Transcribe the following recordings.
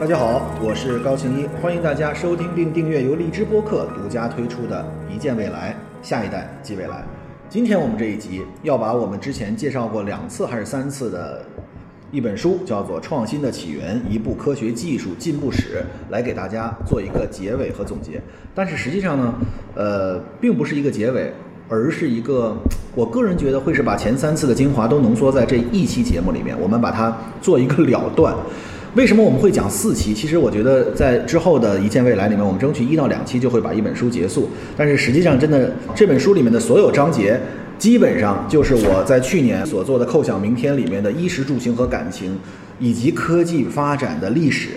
大家好，我是高庆一，欢迎大家收听并订阅由荔枝播客独家推出的《一见未来，下一代即未来》。今天我们这一集要把我们之前介绍过两次还是三次的一本书，叫做《创新的起源：一部科学技术进步史》，来给大家做一个结尾和总结。但是实际上呢，呃，并不是一个结尾，而是一个我个人觉得会是把前三次的精华都浓缩在这一期节目里面，我们把它做一个了断。为什么我们会讲四期？其实我觉得在之后的一见未来里面，我们争取一到两期就会把一本书结束。但是实际上，真的这本书里面的所有章节，基本上就是我在去年所做的《叩响明天》里面的衣食住行和感情，以及科技发展的历史，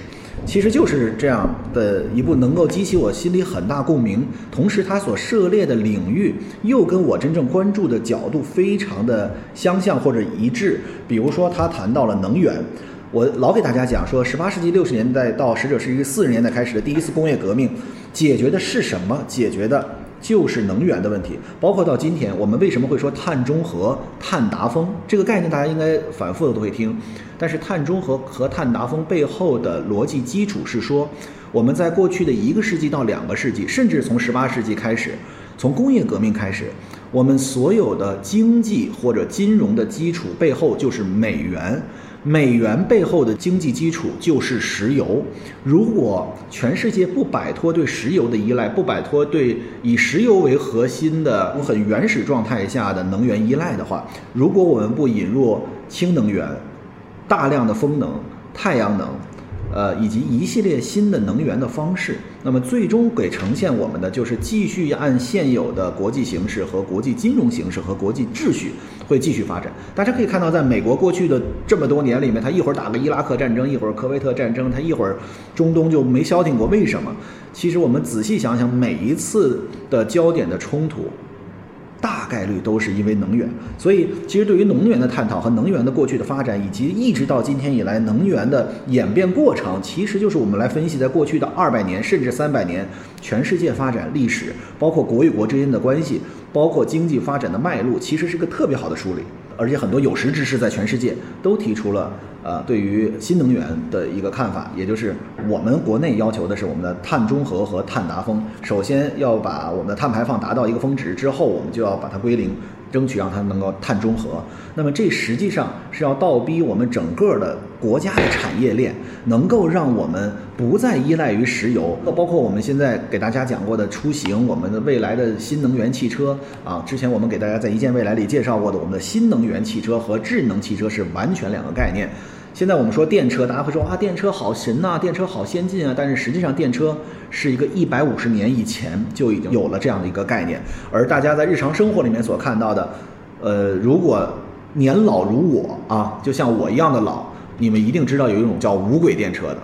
其实就是这样的一部能够激起我心里很大共鸣，同时它所涉猎的领域又跟我真正关注的角度非常的相像或者一致。比如说，他谈到了能源。我老给大家讲说，十八世纪六十年代到十九世纪四十年代开始的第一次工业革命，解决的是什么？解决的就是能源的问题。包括到今天，我们为什么会说碳中和、碳达峰这个概念，大家应该反复的都会听。但是碳中和和碳达峰背后的逻辑基础是说，我们在过去的一个世纪到两个世纪，甚至从十八世纪开始，从工业革命开始，我们所有的经济或者金融的基础背后就是美元。美元背后的经济基础就是石油。如果全世界不摆脱对石油的依赖，不摆脱对以石油为核心的很原始状态下的能源依赖的话，如果我们不引入氢能源、大量的风能、太阳能，呃，以及一系列新的能源的方式，那么最终给呈现我们的就是继续按现有的国际形势和国际金融形势和国际秩序会继续发展。大家可以看到，在美国过去的这么多年里面，它一会儿打个伊拉克战争，一会儿科威特战争，它一会儿中东就没消停过。为什么？其实我们仔细想想，每一次的焦点的冲突。大概率都是因为能源，所以其实对于能源的探讨和能源的过去的发展，以及一直到今天以来能源的演变过程，其实就是我们来分析在过去的二百年甚至三百年全世界发展历史，包括国与国之间的关系，包括经济发展的脉络，其实是个特别好的梳理。而且很多有识之士在全世界都提出了，呃，对于新能源的一个看法，也就是我们国内要求的是我们的碳中和和碳达峰，首先要把我们的碳排放达到一个峰值之后，我们就要把它归零。争取让它能够碳中和，那么这实际上是要倒逼我们整个的国家的产业链，能够让我们不再依赖于石油。那包括我们现在给大家讲过的出行，我们的未来的新能源汽车啊，之前我们给大家在一键未来里介绍过的，我们的新能源汽车和智能汽车是完全两个概念。现在我们说电车，大家会说啊，电车好神呐，电车好先进啊。但是实际上，电车是一个一百五十年以前就已经有了这样的一个概念。而大家在日常生活里面所看到的，呃，如果年老如我啊，就像我一样的老，你们一定知道有一种叫无轨电车的。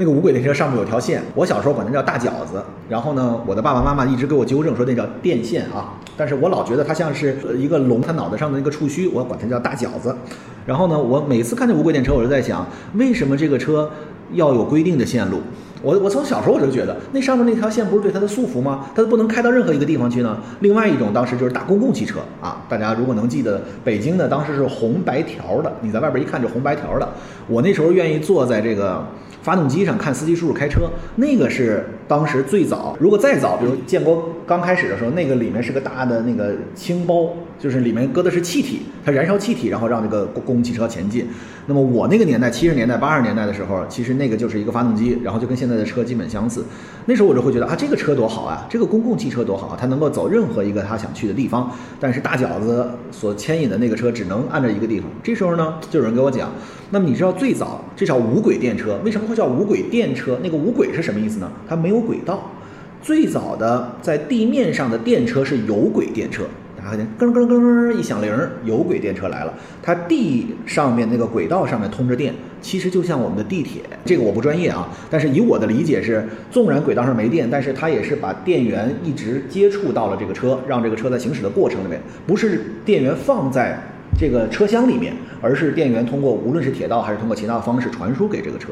那个无轨电车上面有条线，我小时候管它叫大饺子。然后呢，我的爸爸妈妈一直给我纠正说那叫电线啊，但是我老觉得它像是一个龙，它脑袋上的那个触须，我管它叫大饺子。然后呢，我每次看见无轨电车，我就在想，为什么这个车要有规定的线路？我我从小时候我就觉得，那上面那条线不是对它的束缚吗？它不能开到任何一个地方去呢？另外一种当时就是大公共汽车啊，大家如果能记得，北京的当时是红白条的，你在外边一看就红白条的。我那时候愿意坐在这个。发动机上看司机叔叔开车，那个是当时最早。如果再早，比如建国刚开始的时候，那个里面是个大的那个轻包，就是里面搁的是气体，它燃烧气体，然后让这个公共汽车前进。那么我那个年代，七十年代、八十年代的时候，其实那个就是一个发动机，然后就跟现在的车基本相似。那时候我就会觉得啊，这个车多好啊，这个公共汽车多好，它能够走任何一个他想去的地方。但是大饺子所牵引的那个车只能按着一个地方。这时候呢，就有人给我讲。那么你知道最早这叫无轨电车，为什么会叫无轨电车？那个无轨是什么意思呢？它没有轨道。最早的在地面上的电车是有轨电车，大家看见咯咯咯咯一响铃，有轨电车来了。它地上面那个轨道上面通着电，其实就像我们的地铁。这个我不专业啊，但是以我的理解是，纵然轨道上没电，但是它也是把电源一直接触到了这个车，让这个车在行驶的过程里面，不是电源放在。这个车厢里面，而是电源通过无论是铁道还是通过其他方式传输给这个车，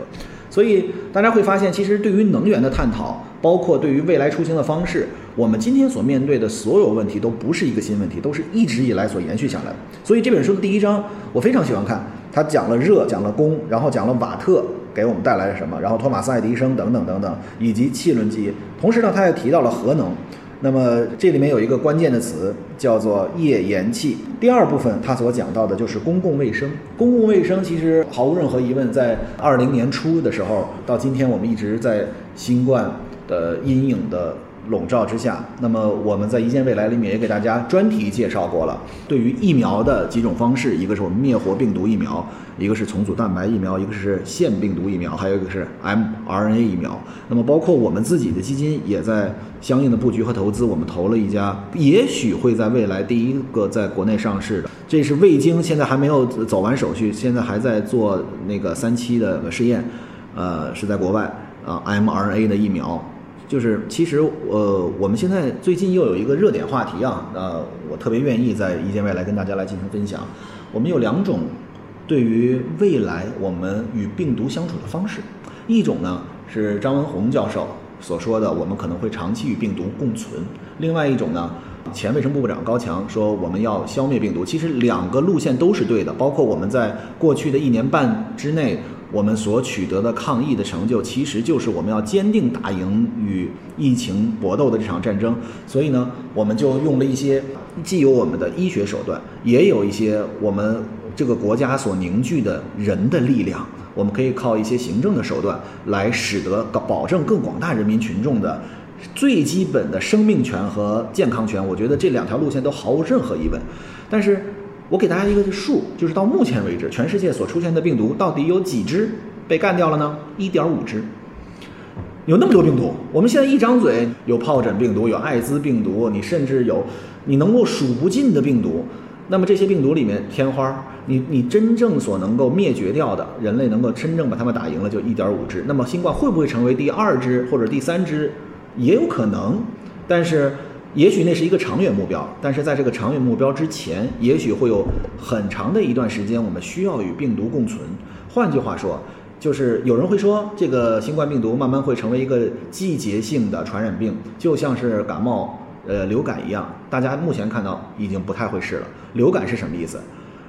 所以大家会发现，其实对于能源的探讨，包括对于未来出行的方式，我们今天所面对的所有问题都不是一个新问题，都是一直以来所延续下来的。所以这本书的第一章我非常喜欢看，它讲了热，讲了功，然后讲了瓦特。给我们带来了什么，然后托马斯爱迪生等等等等，以及汽轮机。同时呢，他也提到了核能。那么这里面有一个关键的词叫做页岩气。第二部分他所讲到的就是公共卫生。公共卫生其实毫无任何疑问，在二零年初的时候到今天，我们一直在新冠的阴影的。笼罩之下，那么我们在一见未来里面也给大家专题介绍过了。对于疫苗的几种方式，一个是我们灭活病毒疫苗，一个是重组蛋白疫苗，一个是腺病毒疫苗，还有一个是 mRNA 疫苗。那么包括我们自己的基金也在相应的布局和投资，我们投了一家，也许会在未来第一个在国内上市的，这是味精，现在还没有走完手续，现在还在做那个三期的试验，呃，是在国外啊 mRNA 的疫苗。就是其实呃，我们现在最近又有一个热点话题啊，呃，我特别愿意在一见未来跟大家来进行分享。我们有两种对于未来我们与病毒相处的方式，一种呢是张文宏教授所说的，我们可能会长期与病毒共存；另外一种呢，前卫生部部长高强说我们要消灭病毒。其实两个路线都是对的，包括我们在过去的一年半之内。我们所取得的抗疫的成就，其实就是我们要坚定打赢与疫情搏斗的这场战争。所以呢，我们就用了一些既有我们的医学手段，也有一些我们这个国家所凝聚的人的力量。我们可以靠一些行政的手段来使得保证更广大人民群众的最基本的生命权和健康权。我觉得这两条路线都毫无任何疑问。但是。我给大家一个数，就是到目前为止，全世界所出现的病毒到底有几只被干掉了呢？一点五只。有那么多病毒，我们现在一张嘴有疱疹病毒，有艾滋病毒，你甚至有你能够数不尽的病毒。那么这些病毒里面，天花，你你真正所能够灭绝掉的，人类能够真正把它们打赢了，就一点五只。那么新冠会不会成为第二只或者第三只？也有可能，但是。也许那是一个长远目标，但是在这个长远目标之前，也许会有很长的一段时间，我们需要与病毒共存。换句话说，就是有人会说，这个新冠病毒慢慢会成为一个季节性的传染病，就像是感冒、呃流感一样。大家目前看到已经不太会是了。流感是什么意思？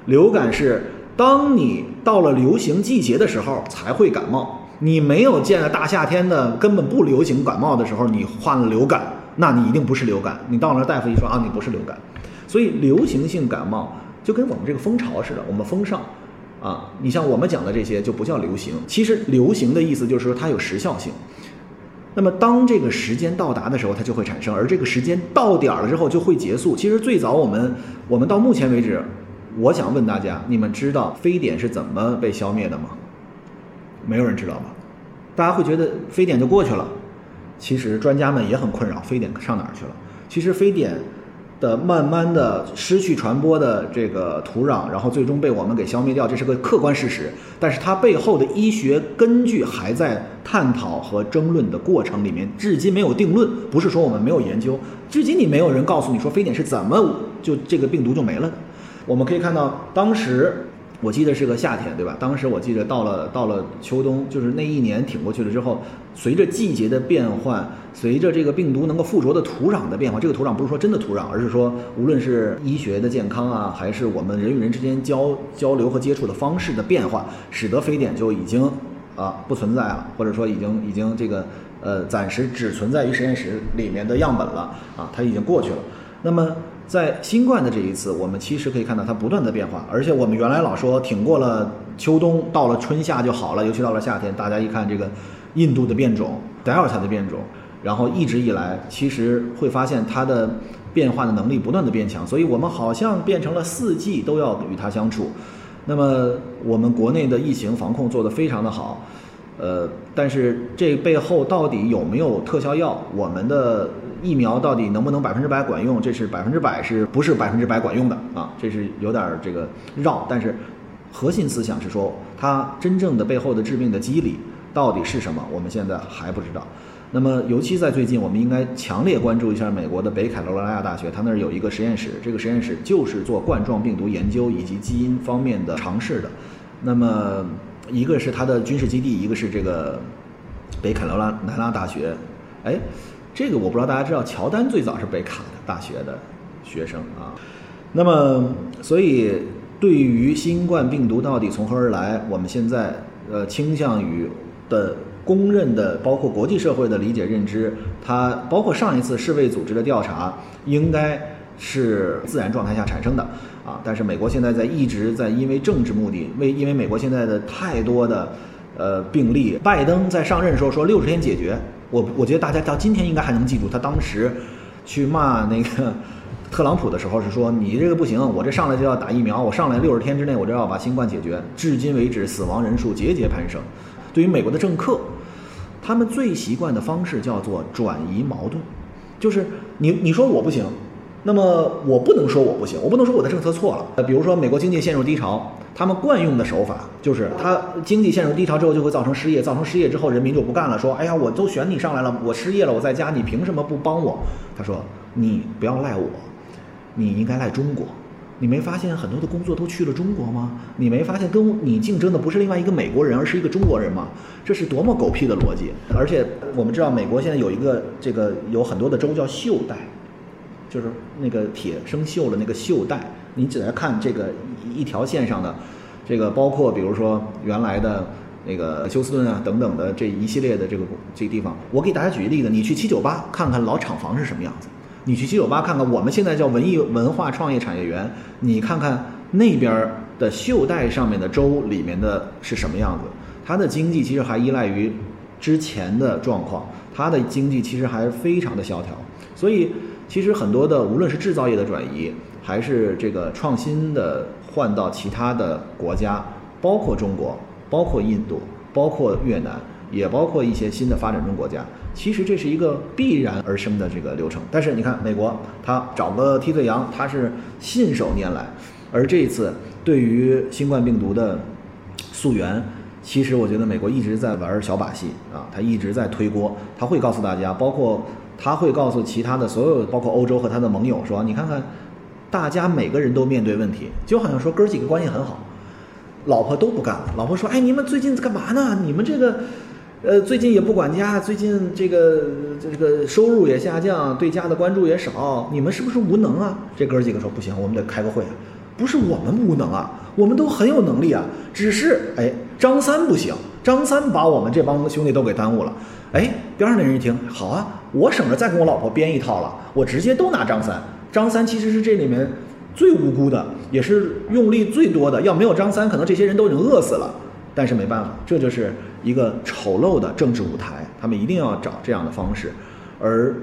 流感是当你到了流行季节的时候才会感冒，你没有见大夏天的根本不流行感冒的时候，你患了流感。那你一定不是流感，你到那大夫一说啊，你不是流感，所以流行性感冒就跟我们这个风潮似的，我们风上，啊，你像我们讲的这些就不叫流行，其实流行的意思就是说它有时效性，那么当这个时间到达的时候，它就会产生，而这个时间到点儿了之后就会结束。其实最早我们我们到目前为止，我想问大家，你们知道非典是怎么被消灭的吗？没有人知道吧？大家会觉得非典就过去了。其实专家们也很困扰，非典上哪儿去了？其实非典的慢慢的失去传播的这个土壤，然后最终被我们给消灭掉，这是个客观事实。但是它背后的医学根据还在探讨和争论的过程里面，至今没有定论。不是说我们没有研究，至今你没有人告诉你说非典是怎么就这个病毒就没了的。我们可以看到当时。我记得是个夏天，对吧？当时我记得到了到了秋冬，就是那一年挺过去了之后，随着季节的变换，随着这个病毒能够附着的土壤的变化，这个土壤不是说真的土壤，而是说无论是医学的健康啊，还是我们人与人之间交交流和接触的方式的变化，使得非典就已经啊不存在了，或者说已经已经这个呃暂时只存在于实验室里面的样本了啊，它已经过去了。那么。在新冠的这一次，我们其实可以看到它不断的变化，而且我们原来老说挺过了秋冬，到了春夏就好了，尤其到了夏天，大家一看这个印度的变种、德尔塔的变种，然后一直以来，其实会发现它的变化的能力不断的变强，所以我们好像变成了四季都要与它相处。那么我们国内的疫情防控做得非常的好，呃，但是这背后到底有没有特效药？我们的。疫苗到底能不能百分之百管用？这是百分之百是不是百分之百管用的啊？这是有点这个绕，但是核心思想是说，它真正的背后的致病的机理到底是什么？我们现在还不知道。那么，尤其在最近，我们应该强烈关注一下美国的北卡罗来纳大学，它那儿有一个实验室，这个实验室就是做冠状病毒研究以及基因方面的尝试的。那么，一个是它的军事基地，一个是这个北卡罗拉南拉大学，哎。这个我不知道大家知道，乔丹最早是北卡大学的学生啊。那么，所以对于新冠病毒到底从何而来，我们现在呃倾向于的公认的，包括国际社会的理解认知，它包括上一次世卫组织的调查，应该是自然状态下产生的啊。但是美国现在在一直在因为政治目的，为因为美国现在的太多的呃病例，拜登在上任的时候说六十天解决，我我觉得大家到今天应该还能记住他当时去骂那个。特朗普的时候是说你这个不行，我这上来就要打疫苗，我上来六十天之内我就要把新冠解决。至今为止，死亡人数节节攀升。对于美国的政客，他们最习惯的方式叫做转移矛盾，就是你你说我不行，那么我不能说我不行，我不能说我的政策错了。呃，比如说美国经济陷入低潮，他们惯用的手法就是他经济陷入低潮之后就会造成失业，造成失业之后人民就不干了，说哎呀我都选你上来了，我失业了，我在家，你凭什么不帮我？他说你不要赖我。你应该赖中国，你没发现很多的工作都去了中国吗？你没发现跟你竞争的不是另外一个美国人，而是一个中国人吗？这是多么狗屁的逻辑！而且我们知道，美国现在有一个这个有很多的州叫锈带，就是那个铁生锈了那个锈带。你只来看这个一条线上的，这个包括比如说原来的那个休斯顿啊等等的这一系列的这个这个地方，我给大家举个例子，你去七九八看看老厂房是什么样子。你去七九八看看，我们现在叫文艺文化创业产业园，你看看那边的袖带上面的州里面的是什么样子？它的经济其实还依赖于之前的状况，它的经济其实还非常的萧条。所以，其实很多的无论是制造业的转移，还是这个创新的换到其他的国家，包括中国，包括印度，包括越南，也包括一些新的发展中国家。其实这是一个必然而生的这个流程，但是你看美国，他找个替罪羊，他是信手拈来，而这一次对于新冠病毒的溯源，其实我觉得美国一直在玩小把戏啊，他一直在推锅，他会告诉大家，包括他会告诉其他的所有，包括欧洲和他的盟友说，你看看，大家每个人都面对问题，就好像说哥几个关系很好，老婆都不干了，老婆说，哎，你们最近干嘛呢？你们这个。呃，最近也不管家，最近这个这个收入也下降，对家的关注也少，你们是不是无能啊？这哥几个说不行，我们得开个会。不是我们无能啊，我们都很有能力啊，只是哎，张三不行，张三把我们这帮兄弟都给耽误了。哎，边上那人一听，好啊，我省着再跟我老婆编一套了，我直接都拿张三。张三其实是这里面最无辜的，也是用力最多的。要没有张三，可能这些人都已经饿死了。但是没办法，这就是一个丑陋的政治舞台，他们一定要找这样的方式。而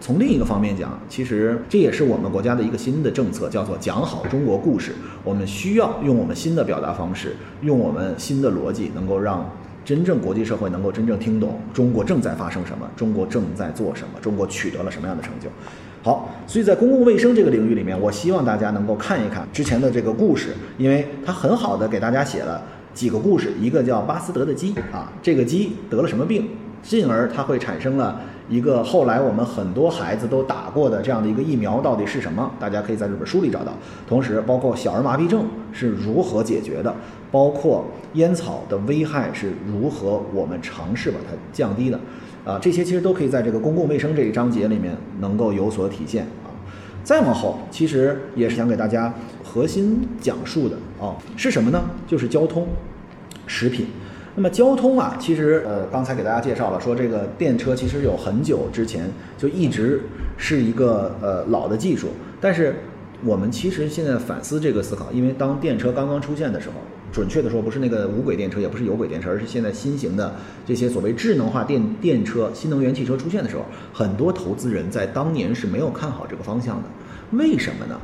从另一个方面讲，其实这也是我们国家的一个新的政策，叫做讲好中国故事。我们需要用我们新的表达方式，用我们新的逻辑，能够让真正国际社会能够真正听懂中国正在发生什么，中国正在做什么，中国取得了什么样的成就。好，所以在公共卫生这个领域里面，我希望大家能够看一看之前的这个故事，因为它很好的给大家写了。几个故事，一个叫巴斯德的鸡啊，这个鸡得了什么病，进而它会产生了一个后来我们很多孩子都打过的这样的一个疫苗到底是什么？大家可以在这本书里找到。同时，包括小儿麻痹症是如何解决的，包括烟草的危害是如何我们尝试把它降低的，啊，这些其实都可以在这个公共卫生这一章节里面能够有所体现啊。再往后，其实也是想给大家核心讲述的啊，是什么呢？就是交通。食品，那么交通啊，其实呃，刚才给大家介绍了，说这个电车其实有很久之前就一直是一个呃老的技术，但是我们其实现在反思这个思考，因为当电车刚刚出现的时候，准确的说不是那个无轨电车，也不是有轨电车，而是现在新型的这些所谓智能化电电车、新能源汽车出现的时候，很多投资人在当年是没有看好这个方向的，为什么呢？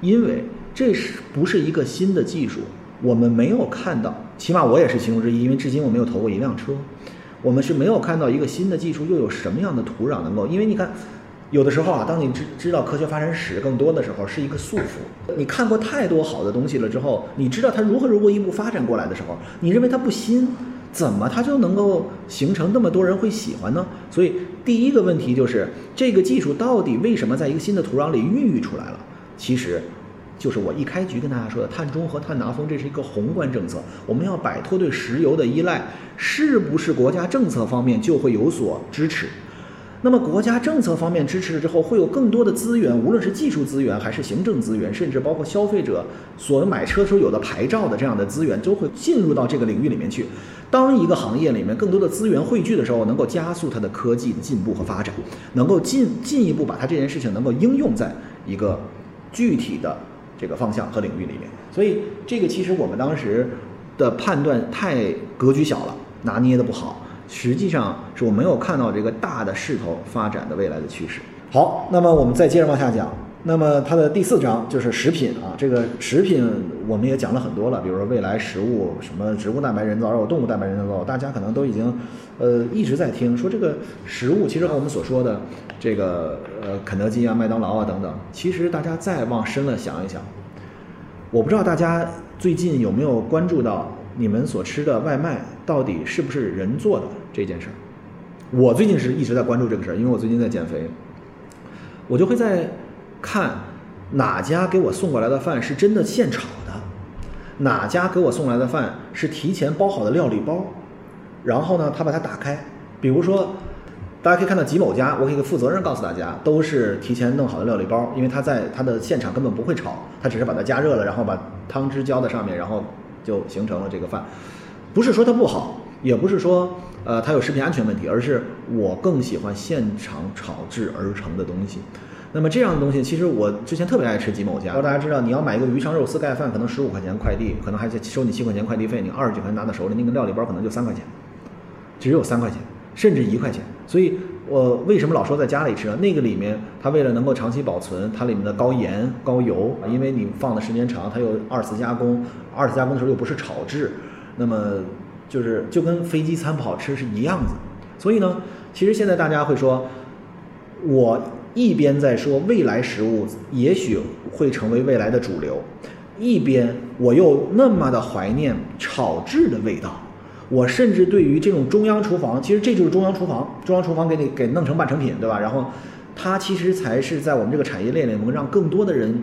因为这是不是一个新的技术？我们没有看到，起码我也是其中之一，因为至今我没有投过一辆车。我们是没有看到一个新的技术又有什么样的土壤能够，因为你看，有的时候啊，当你知知道科学发展史更多的时候，是一个束缚。你看过太多好的东西了之后，你知道它如何如何一步发展过来的时候，你认为它不新，怎么它就能够形成那么多人会喜欢呢？所以第一个问题就是这个技术到底为什么在一个新的土壤里孕育出来了？其实。就是我一开局跟大家说的，碳中和、碳达峰，这是一个宏观政策，我们要摆脱对石油的依赖，是不是国家政策方面就会有所支持？那么国家政策方面支持了之后，会有更多的资源，无论是技术资源还是行政资源，甚至包括消费者所买车时候有的牌照的这样的资源，都会进入到这个领域里面去。当一个行业里面更多的资源汇聚的时候，能够加速它的科技的进步和发展，能够进进一步把它这件事情能够应用在一个具体的这个方向和领域里面。所以这个其实我们当时的判断太格局小了，拿捏的不好。实际上是我没有看到这个大的势头发展的未来的趋势。好，那么我们再接着往下讲。那么它的第四章就是食品啊，这个食品我们也讲了很多了，比如说未来食物什么植物蛋白人造肉、动物蛋白人造肉，大家可能都已经呃一直在听说这个食物，其实和我们所说的这个呃肯德基啊、麦当劳啊等等，其实大家再往深了想一想，我不知道大家最近有没有关注到你们所吃的外卖到底是不是人做的这件事儿。我最近是一直在关注这个事儿，因为我最近在减肥，我就会在。看哪家给我送过来的饭是真的现炒的，哪家给我送来的饭是提前包好的料理包，然后呢，他把它打开，比如说，大家可以看到吉某家，我可以负责任告诉大家，都是提前弄好的料理包，因为他在他的现场根本不会炒，他只是把它加热了，然后把汤汁浇在上面，然后就形成了这个饭。不是说它不好，也不是说呃它有食品安全问题，而是我更喜欢现场炒制而成的东西。那么这样的东西，其实我之前特别爱吃吉某家。大家知道，你要买一个鱼香肉丝盖饭，可能十五块钱快递，可能还收你七块钱快递费，你二十几块钱拿到手里，那个料理包可能就三块钱，只有三块钱，甚至一块钱。所以我为什么老说在家里吃啊？那个里面它为了能够长期保存，它里面的高盐高油，因为你放的时间长，它又二次加工，二次加工的时候又不是炒制，那么就是就跟飞机餐不好吃是一样子。所以呢，其实现在大家会说，我。一边在说未来食物也许会成为未来的主流，一边我又那么的怀念炒制的味道。我甚至对于这种中央厨房，其实这就是中央厨房，中央厨房给你给弄成半成品，对吧？然后它其实才是在我们这个产业链里能让更多的人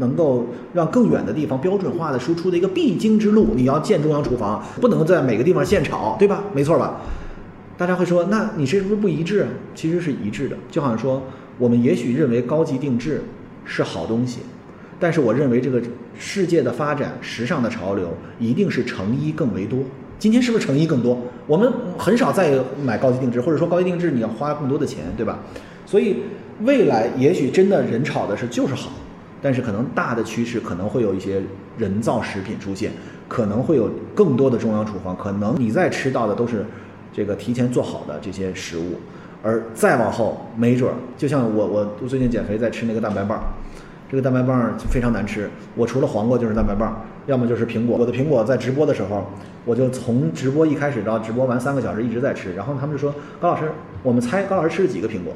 能够让更远的地方标准化的输出的一个必经之路。你要建中央厨房，不能在每个地方现炒，对吧？没错吧？大家会说，那你这是不是不一致啊？其实是一致的，就好像说。我们也许认为高级定制是好东西，但是我认为这个世界的发展、时尚的潮流一定是成衣更为多。今天是不是成衣更多？我们很少再买高级定制，或者说高级定制你要花更多的钱，对吧？所以未来也许真的人炒的是就是好，但是可能大的趋势可能会有一些人造食品出现，可能会有更多的中央厨房，可能你在吃到的都是这个提前做好的这些食物。而再往后，没准儿就像我，我我最近减肥在吃那个蛋白棒，这个蛋白棒非常难吃。我除了黄瓜就是蛋白棒，要么就是苹果。我的苹果在直播的时候，我就从直播一开始到直播完三个小时一直在吃。然后他们就说：“高老师，我们猜高老师吃了几个苹果？”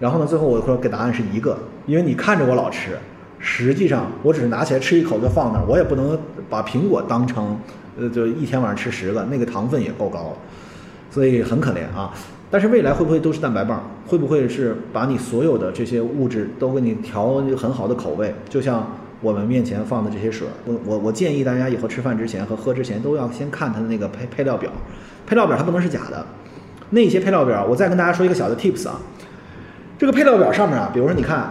然后呢，最后我说给答案是一个，因为你看着我老吃，实际上我只是拿起来吃一口就放那儿，我也不能把苹果当成呃，就一天晚上吃十个，那个糖分也够高了，所以很可怜啊。但是未来会不会都是蛋白棒？会不会是把你所有的这些物质都给你调很好的口味？就像我们面前放的这些水，我我我建议大家以后吃饭之前和喝之前都要先看它的那个配配料表，配料表它不能是假的。那些配料表，我再跟大家说一个小的 tips 啊，这个配料表上面啊，比如说你看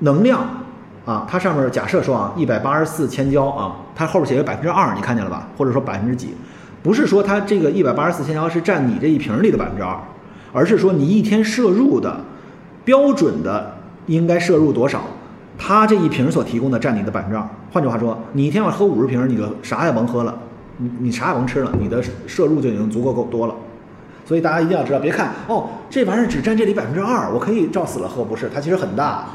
能量啊，它上面假设说啊一百八十四千焦啊，它后边写个百分之二，你看见了吧？或者说百分之几？不是说它这个一百八十四千焦是占你这一瓶里的百分之二。而是说你一天摄入的标准的应该摄入多少？它这一瓶所提供的占你的百分之二。换句话说，你一天要喝五十瓶，你就啥也甭喝了，你你啥也甭吃了，你的摄入就已经足够够多了。所以大家一定要知道，别看哦，这玩意儿只占这里百分之二，我可以照死了喝，不是？它其实很大，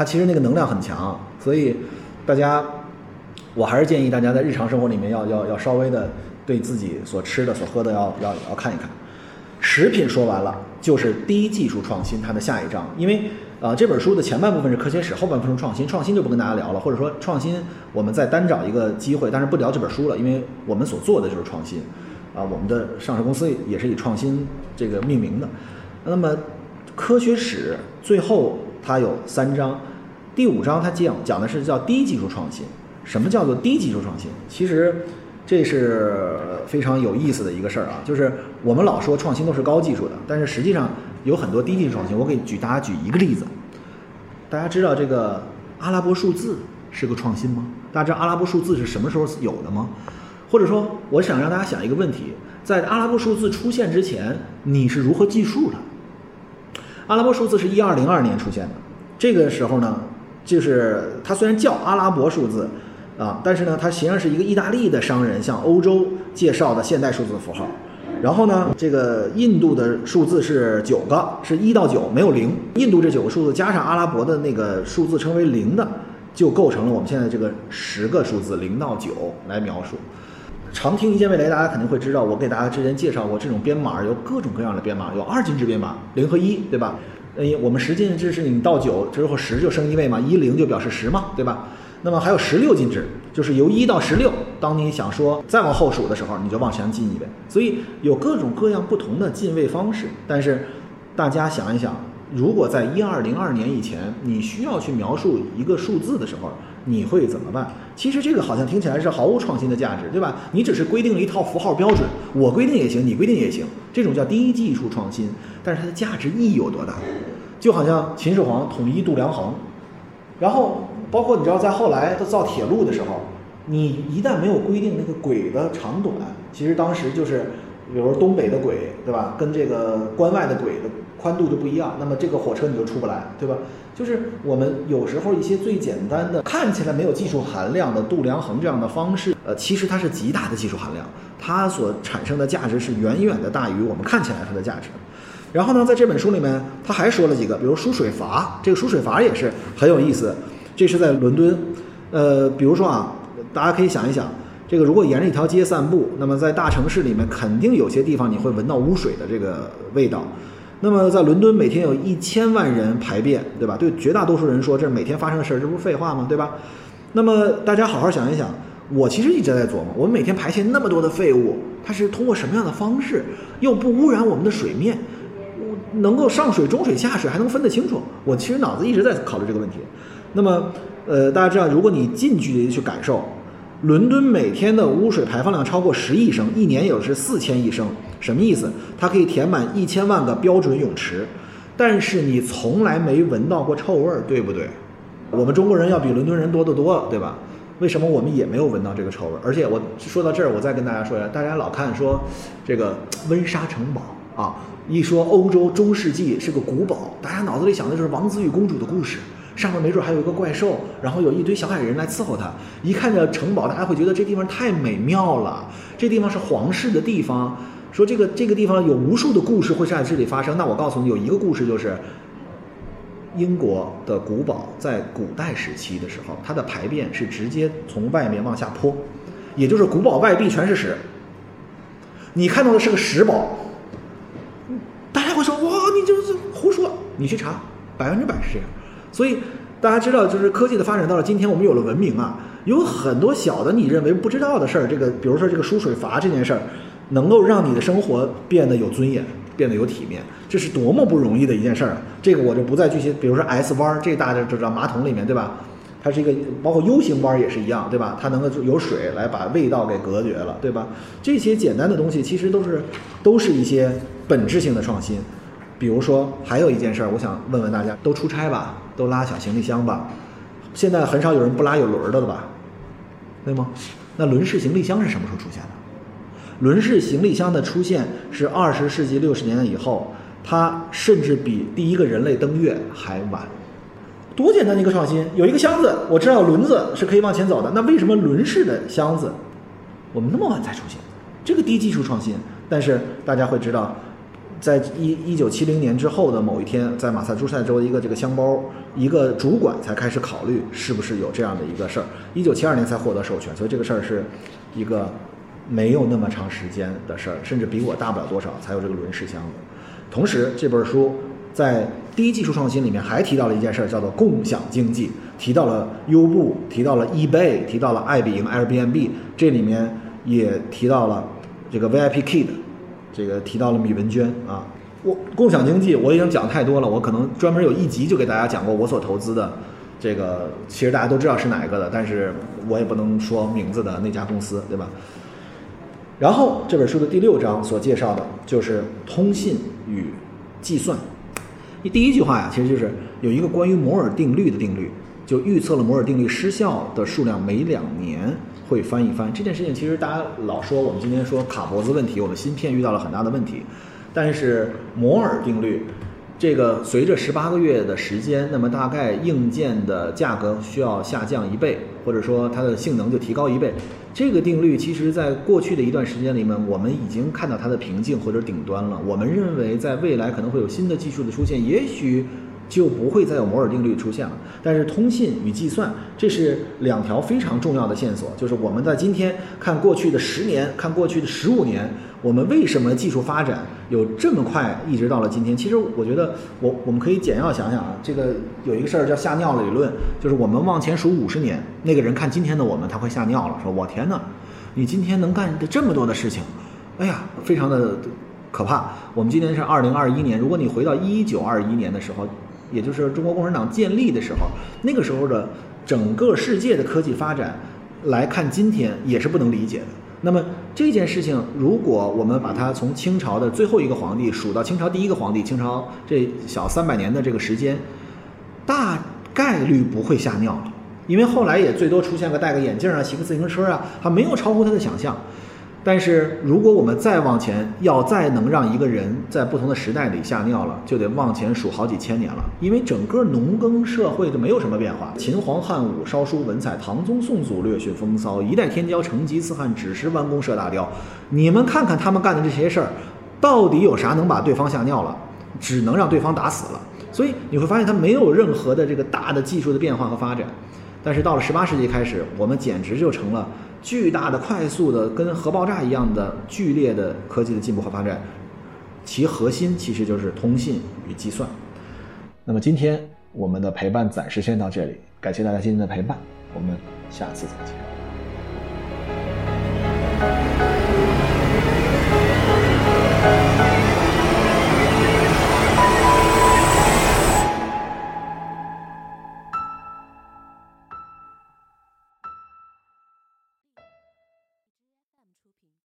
它其实那个能量很强。所以大家，我还是建议大家在日常生活里面要要要稍微的对自己所吃的所喝的要要要看一看。食品说完了，就是低技术创新它的下一章。因为啊，这本书的前半部分是科学史，后半部分是创新。创新就不跟大家聊了，或者说创新，我们再单找一个机会，但是不聊这本书了，因为我们所做的就是创新。啊，我们的上市公司也是以创新这个命名的。那么科学史最后它有三章，第五章它讲讲的是叫低技术创新。什么叫做低技术创新？其实。这是非常有意思的一个事儿啊，就是我们老说创新都是高技术的，但是实际上有很多低技术创新。我给举大家举一个例子，大家知道这个阿拉伯数字是个创新吗？大家知道阿拉伯数字是什么时候有的吗？或者说，我想让大家想一个问题，在阿拉伯数字出现之前，你是如何计数的？阿拉伯数字是一二零二年出现的，这个时候呢，就是它虽然叫阿拉伯数字。啊，但是呢，它实际上是一个意大利的商人向欧洲介绍的现代数字符号。然后呢，这个印度的数字是九个，是一到九，没有零。印度这九个数字加上阿拉伯的那个数字称为零的，就构成了我们现在这个十个数字零到九来描述。常听一键未来，大家肯定会知道，我给大家之前介绍过，这种编码有各种各样的编码，有二进制编码，零和一对吧？呃，我们十进制是你到九之后十就升一位嘛，一零就表示十嘛，对吧？那么还有十六进制，就是由一到十六。当你想说再往后数的时候，你就往前进一位。所以有各种各样不同的进位方式。但是大家想一想，如果在一二零二年以前，你需要去描述一个数字的时候，你会怎么办？其实这个好像听起来是毫无创新的价值，对吧？你只是规定了一套符号标准，我规定也行，你规定也行，这种叫低技术创新。但是它的价值意义有多大？就好像秦始皇统一度量衡，然后。包括你知道，在后来他造铁路的时候，你一旦没有规定那个轨的长短，其实当时就是，比如东北的轨，对吧？跟这个关外的轨的宽度就不一样，那么这个火车你就出不来，对吧？就是我们有时候一些最简单的、看起来没有技术含量的度量衡这样的方式，呃，其实它是极大的技术含量，它所产生的价值是远远的大于我们看起来它的价值。然后呢，在这本书里面，他还说了几个，比如输水阀，这个输水阀也是很有意思。这是在伦敦，呃，比如说啊，大家可以想一想，这个如果沿着一条街散步，那么在大城市里面，肯定有些地方你会闻到污水的这个味道。那么在伦敦，每天有一千万人排便，对吧？对绝大多数人说，这是每天发生的事儿，这不是废话吗？对吧？那么大家好好想一想，我其实一直在琢磨，我们每天排泄那么多的废物，它是通过什么样的方式，又不污染我们的水面，能够上水、中水、下水还能分得清楚？我其实脑子一直在考虑这个问题。那么，呃，大家知道，如果你近距离去感受，伦敦每天的污水排放量超过十亿升，一年有是四千亿升，什么意思？它可以填满一千万个标准泳池，但是你从来没闻到过臭味儿，对不对？我们中国人要比伦敦人多得多，对吧？为什么我们也没有闻到这个臭味儿？而且我说到这儿，我再跟大家说一下，大家老看说这个温莎城堡啊，一说欧洲中世纪是个古堡，大家脑子里想的就是王子与公主的故事。上面没准还有一个怪兽，然后有一堆小矮人来伺候他。一看着城堡，大家会觉得这地方太美妙了。这地方是皇室的地方，说这个这个地方有无数的故事会在这里发生。那我告诉你，有一个故事就是，英国的古堡在古代时期的时候，它的排便是直接从外面往下泼，也就是古堡外壁全是屎。你看到的是个屎堡，大家会说哇，你就是胡说。你去查，百分之百是这样。所以大家知道，就是科技的发展到了今天，我们有了文明啊，有很多小的你认为不知道的事儿，这个比如说这个输水阀这件事儿，能够让你的生活变得有尊严，变得有体面，这是多么不容易的一件事儿啊。这个我就不再具体，比如说 S 弯儿，这大家就知道，马桶里面对吧？它是一个包括 U 型弯儿也是一样，对吧？它能够有水来把味道给隔绝了，对吧？这些简单的东西其实都是都是一些本质性的创新。比如说还有一件事儿，我想问问大家，都出差吧？都拉小行李箱吧，现在很少有人不拉有轮的了吧，对吗？那轮式行李箱是什么时候出现的？轮式行李箱的出现是二十世纪六十年代以后，它甚至比第一个人类登月还晚。多简单的一个创新，有一个箱子，我知道轮子是可以往前走的，那为什么轮式的箱子我们那么晚才出现？这个低技术创新，但是大家会知道。在一一九七零年之后的某一天，在马萨诸塞州一个这个箱包，一个主管才开始考虑是不是有这样的一个事儿。一九七二年才获得授权，所以这个事儿是一个没有那么长时间的事儿，甚至比我大不了多少才有这个轮式箱子。同时，这本书在低技术创新里面还提到了一件事儿，叫做共享经济，提到了优步，提到了 eBay，提到了爱彼迎 Airbnb，这里面也提到了这个 VIP Kid。这个提到了米文娟啊，我共享经济我已经讲太多了，我可能专门有一集就给大家讲过我所投资的这个，其实大家都知道是哪一个的，但是我也不能说名字的那家公司，对吧？然后这本书的第六章所介绍的就是通信与计算。第一句话呀，其实就是有一个关于摩尔定律的定律，就预测了摩尔定律失效的数量每两年会翻一番。这件事情其实大家老说我们今天说卡脖子问题，我们芯片遇到了很大的问题，但是摩尔定律。这个随着十八个月的时间，那么大概硬件的价格需要下降一倍，或者说它的性能就提高一倍。这个定律其实在过去的一段时间里面，我们已经看到它的瓶颈或者顶端了。我们认为在未来可能会有新的技术的出现，也许。就不会再有摩尔定律出现了。但是通信与计算，这是两条非常重要的线索。就是我们在今天看过去的十年，看过去的十五年，我们为什么技术发展有这么快，一直到了今天？其实我觉得，我我们可以简要想想啊，这个有一个事儿叫吓尿理论，就是我们往前数五十年，那个人看今天的我们，他会吓尿了，说我天哪，你今天能干的这么多的事情，哎呀，非常的可怕。我们今天是二零二一年，如果你回到一九二一年的时候。也就是中国共产党建立的时候，那个时候的整个世界的科技发展来看，今天也是不能理解的。那么这件事情，如果我们把它从清朝的最后一个皇帝数到清朝第一个皇帝，清朝这小三百年的这个时间，大概率不会吓尿了，因为后来也最多出现个戴个眼镜啊，骑个自行车啊，还没有超乎他的想象。但是，如果我们再往前，要再能让一个人在不同的时代里吓尿了，就得往前数好几千年了。因为整个农耕社会就没有什么变化。秦皇汉武烧书文采，唐宗宋祖略逊风骚，一代天骄成吉思汗只识弯弓射大雕。你们看看他们干的这些事儿，到底有啥能把对方吓尿了？只能让对方打死了。所以你会发现，它没有任何的这个大的技术的变化和发展。但是到了十八世纪开始，我们简直就成了。巨大的、快速的、跟核爆炸一样的剧烈的科技的进步和发展，其核心其实就是通信与计算。那么今天我们的陪伴暂时先到这里，感谢大家今天的陪伴，我们下次再见。